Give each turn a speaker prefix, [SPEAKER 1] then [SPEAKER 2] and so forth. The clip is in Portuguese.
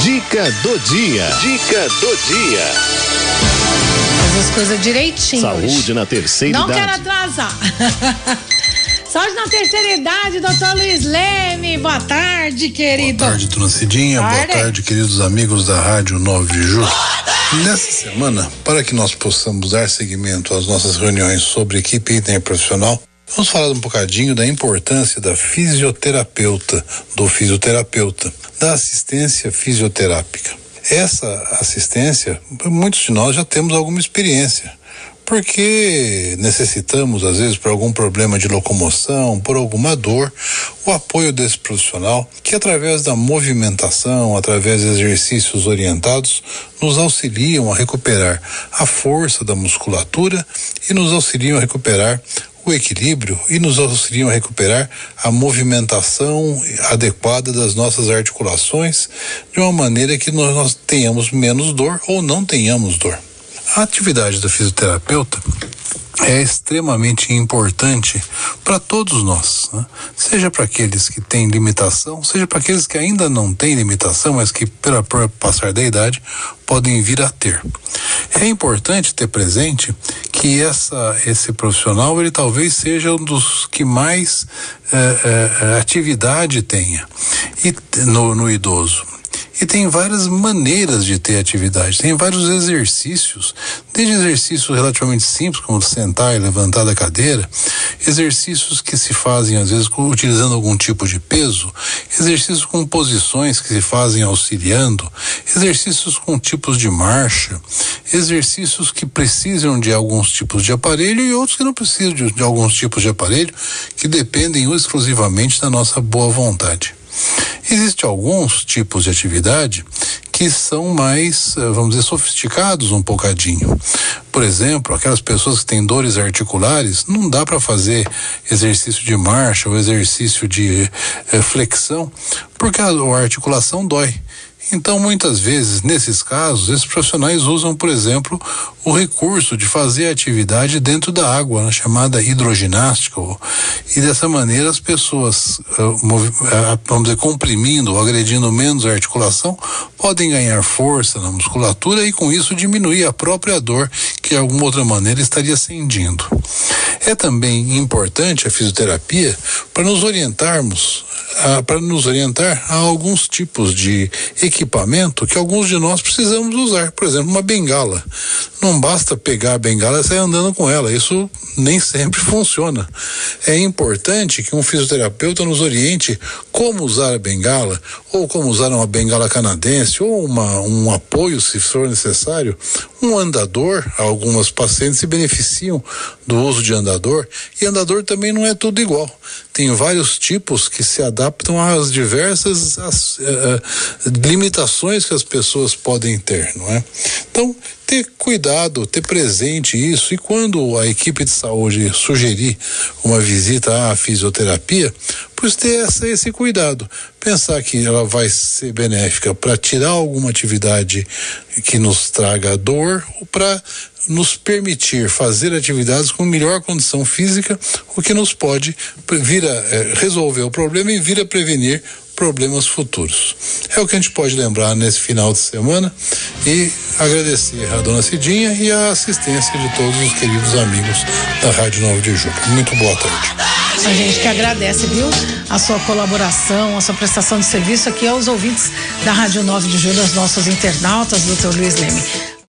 [SPEAKER 1] Dica do dia. Dica do dia.
[SPEAKER 2] Fazer as coisas direitinho.
[SPEAKER 1] Saúde
[SPEAKER 2] hoje.
[SPEAKER 1] na terceira
[SPEAKER 2] Não
[SPEAKER 1] idade.
[SPEAKER 2] quero atrasar. Saúde na terceira idade, doutor Luiz Leme. Boa tarde, querido.
[SPEAKER 3] Boa tarde, Dona Cidinha.
[SPEAKER 2] Tarde.
[SPEAKER 3] Boa tarde, queridos amigos da Rádio 9 de Julho. Nessa semana, para que nós possamos dar seguimento às nossas reuniões sobre equipe interprofissional, vamos falar um bocadinho da importância da fisioterapeuta, do fisioterapeuta, da assistência fisioterápica. Essa assistência, muitos de nós já temos alguma experiência porque necessitamos, às vezes, por algum problema de locomoção, por alguma dor, o apoio desse profissional que, através da movimentação, através de exercícios orientados, nos auxiliam a recuperar a força da musculatura e nos auxiliam a recuperar o equilíbrio e nos auxiliam a recuperar a movimentação adequada das nossas articulações de uma maneira que nós, nós tenhamos menos dor ou não tenhamos dor. A atividade do fisioterapeuta é extremamente importante para todos nós, né? seja para aqueles que têm limitação, seja para aqueles que ainda não têm limitação, mas que pela por passar da idade podem vir a ter. É importante ter presente que essa esse profissional ele talvez seja um dos que mais eh, eh, atividade tenha e no, no idoso. E tem várias maneiras de ter atividade, tem vários exercícios, desde exercícios relativamente simples, como sentar e levantar da cadeira, exercícios que se fazem às vezes utilizando algum tipo de peso, exercícios com posições que se fazem auxiliando, exercícios com tipos de marcha, exercícios que precisam de alguns tipos de aparelho e outros que não precisam de, de alguns tipos de aparelho, que dependem exclusivamente da nossa boa vontade. Existem alguns tipos de atividade que são mais, eh, vamos dizer, sofisticados um bocadinho. Por exemplo, aquelas pessoas que têm dores articulares, não dá para fazer exercício de marcha ou exercício de eh, flexão, porque a, a articulação dói. Então, muitas vezes, nesses casos, esses profissionais usam, por exemplo, o recurso de fazer atividade dentro da água, né, chamada hidroginástica. E dessa maneira as pessoas, uh, uh, vamos dizer, comprimindo ou agredindo menos a articulação, podem ganhar força na musculatura e com isso diminuir a própria dor que de alguma outra maneira estaria ascendindo. É também importante a fisioterapia para nos orientarmos, para nos orientar a alguns tipos de equipamento que alguns de nós precisamos usar. Por exemplo, uma bengala. Não basta pegar a bengala e sair andando com ela. Isso nem sempre funciona. É importante que um fisioterapeuta nos oriente como usar a bengala, ou como usar uma bengala canadense, ou uma, um apoio, se for necessário, um andador. Algumas pacientes se beneficiam do uso de andador, e andador também não é tudo igual. Tem vários tipos que se adaptam às diversas as, uh, limitações que as pessoas podem ter, não é? Então, ter cuidado, ter presente isso. E quando a equipe de saúde sugerir uma visita à fisioterapia, pois ter essa, esse cuidado, pensar que ela vai ser benéfica para tirar alguma atividade que nos traga dor ou para nos permitir fazer atividades com melhor condição física, o que nos pode vir a é, resolver o problema e vir a prevenir problemas futuros. É o que a gente pode lembrar nesse final de semana e agradecer a dona Cidinha e a assistência de todos os queridos amigos da Rádio 9 de Julho. Muito boa tarde.
[SPEAKER 2] A gente que agradece, viu? A sua colaboração, a sua prestação de serviço aqui aos ouvintes da Rádio 9 de Julho, aos nossos internautas, doutor Luiz Leme.